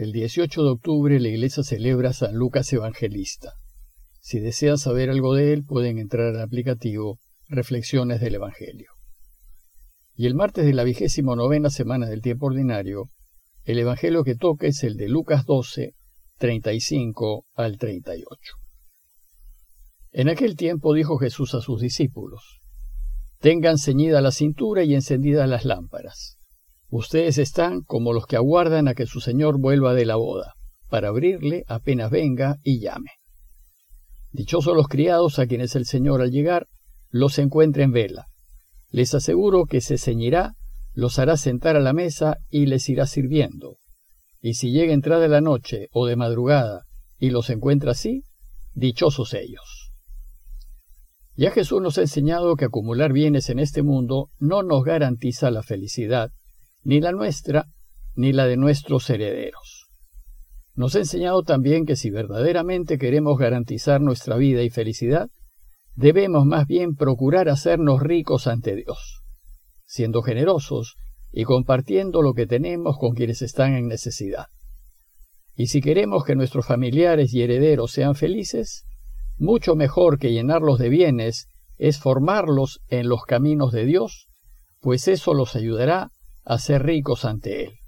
El 18 de octubre la iglesia celebra San Lucas Evangelista. Si desean saber algo de él, pueden entrar al aplicativo Reflexiones del Evangelio. Y el martes de la vigésimo novena semana del tiempo ordinario, el Evangelio que toca es el de Lucas 12, 35 al 38. En aquel tiempo dijo Jesús a sus discípulos, Tengan ceñida la cintura y encendidas las lámparas. Ustedes están como los que aguardan a que su Señor vuelva de la boda, para abrirle apenas venga y llame. Dichosos los criados a quienes el Señor al llegar los encuentre en vela. Les aseguro que se ceñirá, los hará sentar a la mesa y les irá sirviendo. Y si llega entrada de la noche o de madrugada y los encuentra así, dichosos ellos. Ya Jesús nos ha enseñado que acumular bienes en este mundo no nos garantiza la felicidad, ni la nuestra, ni la de nuestros herederos. Nos ha enseñado también que si verdaderamente queremos garantizar nuestra vida y felicidad, debemos más bien procurar hacernos ricos ante Dios, siendo generosos y compartiendo lo que tenemos con quienes están en necesidad. Y si queremos que nuestros familiares y herederos sean felices, mucho mejor que llenarlos de bienes es formarlos en los caminos de Dios, pues eso los ayudará a ser ricos ante Él.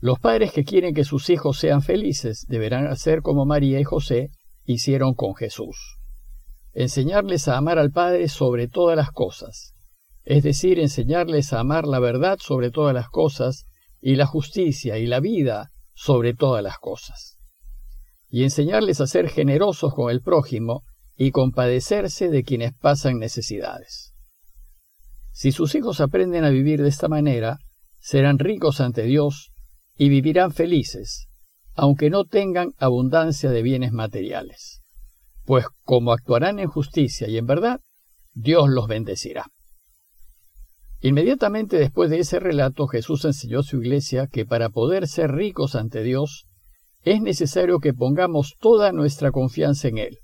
Los padres que quieren que sus hijos sean felices deberán hacer como María y José hicieron con Jesús. Enseñarles a amar al Padre sobre todas las cosas, es decir, enseñarles a amar la verdad sobre todas las cosas y la justicia y la vida sobre todas las cosas. Y enseñarles a ser generosos con el prójimo y compadecerse de quienes pasan necesidades. Si sus hijos aprenden a vivir de esta manera, serán ricos ante Dios y vivirán felices, aunque no tengan abundancia de bienes materiales. Pues como actuarán en justicia y en verdad, Dios los bendecirá. Inmediatamente después de ese relato, Jesús enseñó a su iglesia que para poder ser ricos ante Dios, es necesario que pongamos toda nuestra confianza en Él,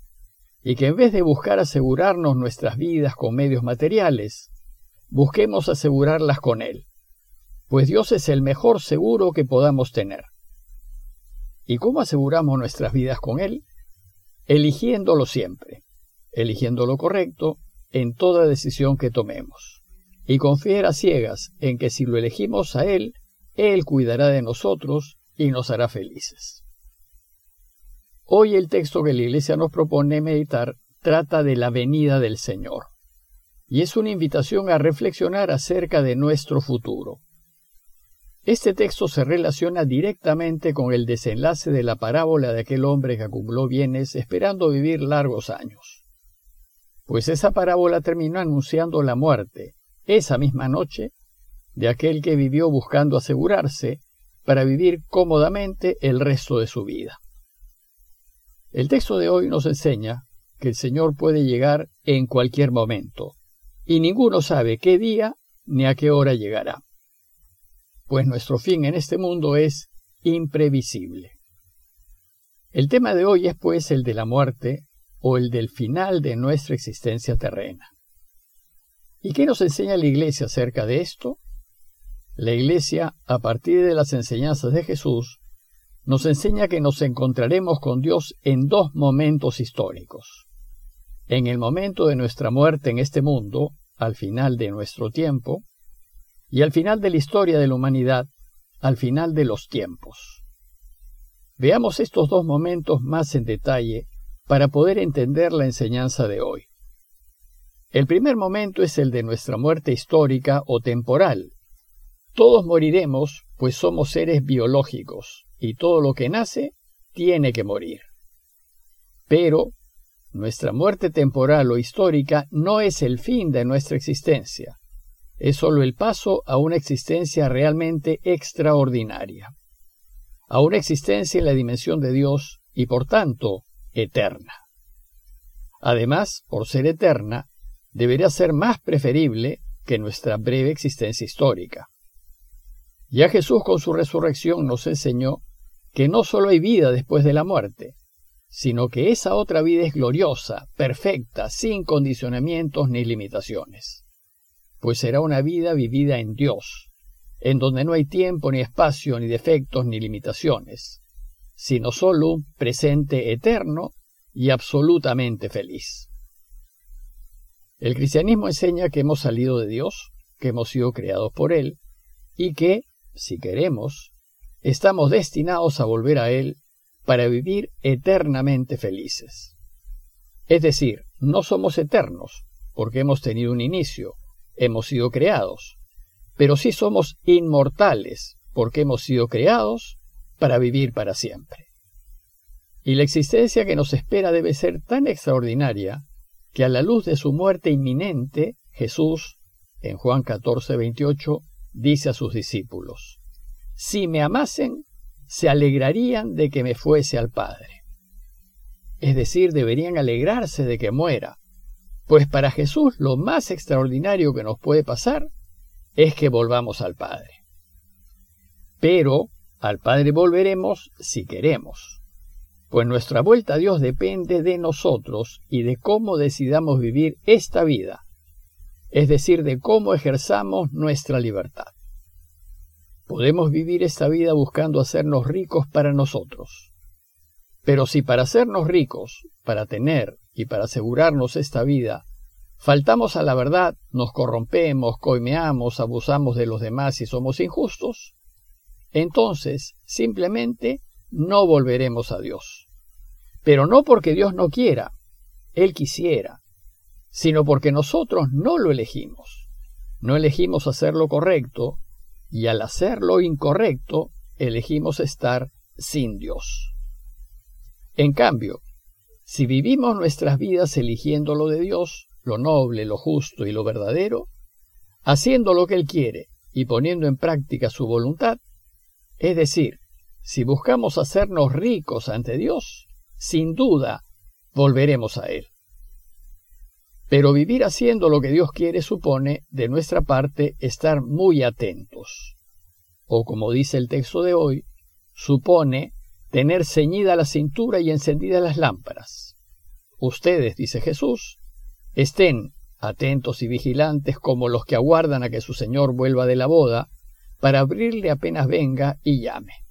y que en vez de buscar asegurarnos nuestras vidas con medios materiales, busquemos asegurarlas con Él, pues Dios es el mejor seguro que podamos tener. ¿Y cómo aseguramos nuestras vidas con Él? Eligiéndolo siempre, eligiendo lo correcto en toda decisión que tomemos, y confiar a ciegas en que si lo elegimos a Él, Él cuidará de nosotros y nos hará felices. Hoy el texto que la Iglesia nos propone meditar trata de la venida del Señor y es una invitación a reflexionar acerca de nuestro futuro. Este texto se relaciona directamente con el desenlace de la parábola de aquel hombre que acumuló bienes esperando vivir largos años. Pues esa parábola terminó anunciando la muerte, esa misma noche, de aquel que vivió buscando asegurarse para vivir cómodamente el resto de su vida. El texto de hoy nos enseña que el Señor puede llegar en cualquier momento, y ninguno sabe qué día ni a qué hora llegará. Pues nuestro fin en este mundo es imprevisible. El tema de hoy es pues el de la muerte o el del final de nuestra existencia terrena. ¿Y qué nos enseña la Iglesia acerca de esto? La Iglesia, a partir de las enseñanzas de Jesús, nos enseña que nos encontraremos con Dios en dos momentos históricos. En el momento de nuestra muerte en este mundo, al final de nuestro tiempo, y al final de la historia de la humanidad, al final de los tiempos. Veamos estos dos momentos más en detalle para poder entender la enseñanza de hoy. El primer momento es el de nuestra muerte histórica o temporal. Todos moriremos, pues somos seres biológicos, y todo lo que nace tiene que morir. Pero nuestra muerte temporal o histórica no es el fin de nuestra existencia, es sólo el paso a una existencia realmente extraordinaria, a una existencia en la dimensión de Dios y por tanto eterna. Además, por ser eterna, debería ser más preferible que nuestra breve existencia histórica. Ya Jesús con su resurrección nos enseñó que no sólo hay vida después de la muerte, sino que esa otra vida es gloriosa, perfecta, sin condicionamientos ni limitaciones, pues será una vida vivida en Dios, en donde no hay tiempo, ni espacio, ni defectos, ni limitaciones, sino solo un presente eterno y absolutamente feliz. El cristianismo enseña que hemos salido de Dios, que hemos sido creados por Él, y que, si queremos, estamos destinados a volver a Él para vivir eternamente felices. Es decir, no somos eternos, porque hemos tenido un inicio, hemos sido creados, pero sí somos inmortales, porque hemos sido creados para vivir para siempre. Y la existencia que nos espera debe ser tan extraordinaria que a la luz de su muerte inminente, Jesús, en Juan 14, 28, dice a sus discípulos, Si me amasen, se alegrarían de que me fuese al Padre. Es decir, deberían alegrarse de que muera, pues para Jesús lo más extraordinario que nos puede pasar es que volvamos al Padre. Pero al Padre volveremos si queremos, pues nuestra vuelta a Dios depende de nosotros y de cómo decidamos vivir esta vida, es decir, de cómo ejerzamos nuestra libertad. Podemos vivir esta vida buscando hacernos ricos para nosotros. Pero si para hacernos ricos, para tener y para asegurarnos esta vida, faltamos a la verdad, nos corrompemos, coimeamos, abusamos de los demás y somos injustos, entonces simplemente no volveremos a Dios. Pero no porque Dios no quiera, Él quisiera, sino porque nosotros no lo elegimos. No elegimos hacer lo correcto, y al hacer lo incorrecto elegimos estar sin Dios. En cambio, si vivimos nuestras vidas eligiendo lo de Dios, lo noble, lo justo y lo verdadero, haciendo lo que Él quiere y poniendo en práctica su voluntad, es decir, si buscamos hacernos ricos ante Dios, sin duda volveremos a Él. Pero vivir haciendo lo que Dios quiere supone, de nuestra parte, estar muy atentos. O como dice el texto de hoy, supone tener ceñida la cintura y encendidas las lámparas. Ustedes, dice Jesús, estén atentos y vigilantes como los que aguardan a que su Señor vuelva de la boda, para abrirle apenas venga y llame.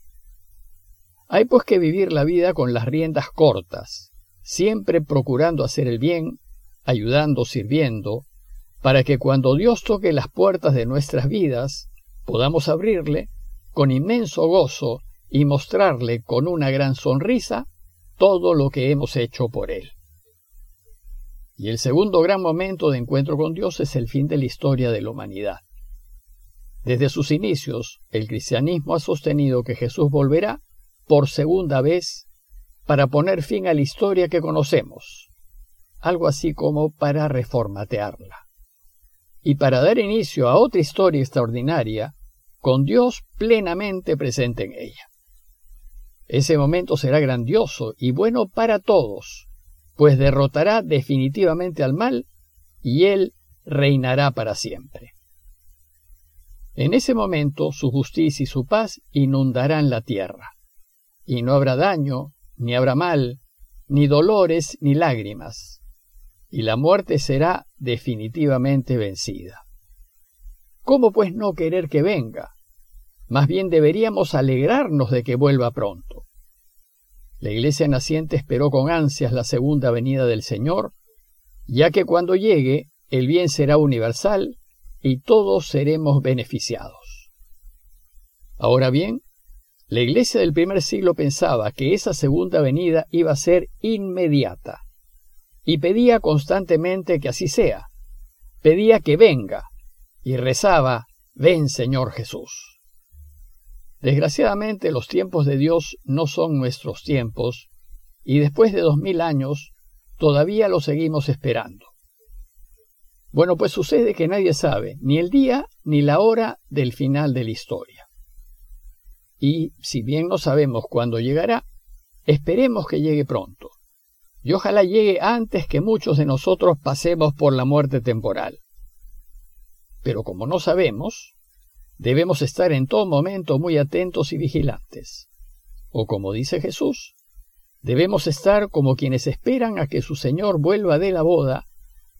Hay pues que vivir la vida con las riendas cortas, siempre procurando hacer el bien ayudando, sirviendo, para que cuando Dios toque las puertas de nuestras vidas, podamos abrirle con inmenso gozo y mostrarle con una gran sonrisa todo lo que hemos hecho por Él. Y el segundo gran momento de encuentro con Dios es el fin de la historia de la humanidad. Desde sus inicios, el cristianismo ha sostenido que Jesús volverá por segunda vez para poner fin a la historia que conocemos, algo así como para reformatearla. Y para dar inicio a otra historia extraordinaria, con Dios plenamente presente en ella. Ese momento será grandioso y bueno para todos, pues derrotará definitivamente al mal y Él reinará para siempre. En ese momento su justicia y su paz inundarán la tierra, y no habrá daño, ni habrá mal, ni dolores, ni lágrimas, y la muerte será definitivamente vencida. ¿Cómo pues no querer que venga? Más bien deberíamos alegrarnos de que vuelva pronto. La iglesia naciente esperó con ansias la segunda venida del Señor, ya que cuando llegue el bien será universal y todos seremos beneficiados. Ahora bien, la iglesia del primer siglo pensaba que esa segunda venida iba a ser inmediata y pedía constantemente que así sea. Pedía que venga y rezaba, ven Señor Jesús. Desgraciadamente los tiempos de Dios no son nuestros tiempos y después de dos mil años todavía lo seguimos esperando. Bueno, pues sucede que nadie sabe ni el día ni la hora del final de la historia. Y si bien no sabemos cuándo llegará, esperemos que llegue pronto y ojalá llegue antes que muchos de nosotros pasemos por la muerte temporal. Pero como no sabemos, debemos estar en todo momento muy atentos y vigilantes. O como dice Jesús, debemos estar como quienes esperan a que su Señor vuelva de la boda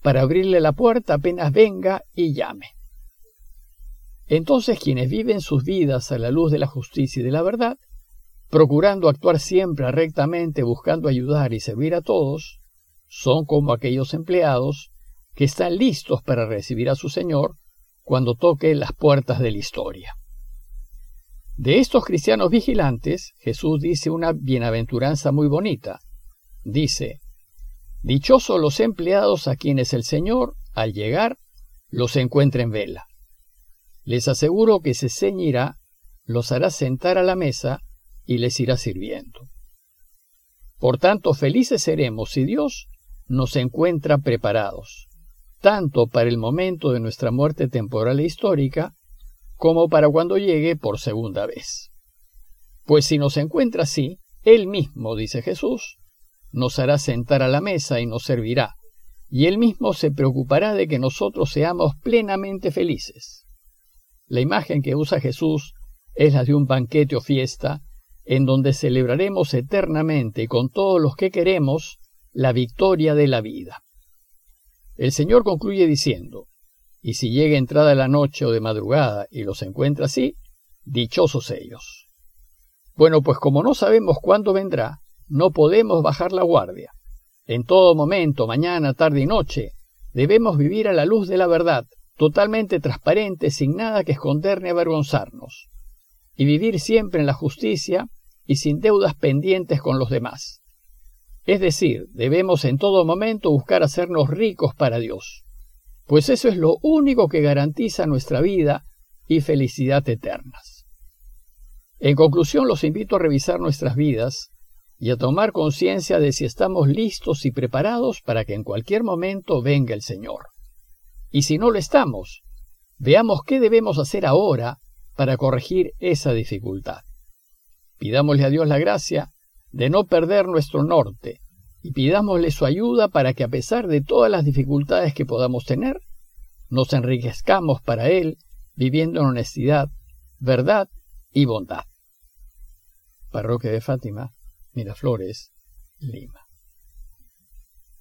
para abrirle la puerta apenas venga y llame. entonces quienes viven sus vidas a la luz de la justicia y de la verdad, procurando actuar siempre rectamente, buscando ayudar y servir a todos, son como aquellos empleados que están listos para recibir a su Señor cuando toque las puertas de la historia. De estos cristianos vigilantes, Jesús dice una bienaventuranza muy bonita. Dice, Dichosos los empleados a quienes el Señor, al llegar, los encuentre en vela. Les aseguro que se ceñirá, los hará sentar a la mesa y les irá sirviendo. Por tanto, felices seremos si Dios nos encuentra preparados, tanto para el momento de nuestra muerte temporal e histórica, como para cuando llegue por segunda vez. Pues si nos encuentra así, Él mismo, dice Jesús, nos hará sentar a la mesa y nos servirá, y Él mismo se preocupará de que nosotros seamos plenamente felices. La imagen que usa Jesús es la de un banquete o fiesta, en donde celebraremos eternamente con todos los que queremos la victoria de la vida. El Señor concluye diciendo, y si llega entrada la noche o de madrugada y los encuentra así, dichosos ellos. Bueno, pues como no sabemos cuándo vendrá, no podemos bajar la guardia. En todo momento, mañana, tarde y noche, debemos vivir a la luz de la verdad, totalmente transparente, sin nada que esconder ni avergonzarnos, y vivir siempre en la justicia y sin deudas pendientes con los demás. Es decir, debemos en todo momento buscar hacernos ricos para Dios, pues eso es lo único que garantiza nuestra vida y felicidad eternas. En conclusión, los invito a revisar nuestras vidas y a tomar conciencia de si estamos listos y preparados para que en cualquier momento venga el Señor. Y si no lo estamos, veamos qué debemos hacer ahora para corregir esa dificultad. Pidámosle a Dios la gracia de no perder nuestro norte y pidámosle su ayuda para que a pesar de todas las dificultades que podamos tener, nos enriquezcamos para Él viviendo en honestidad, verdad y bondad. Parroquia de Fátima, Miraflores, Lima.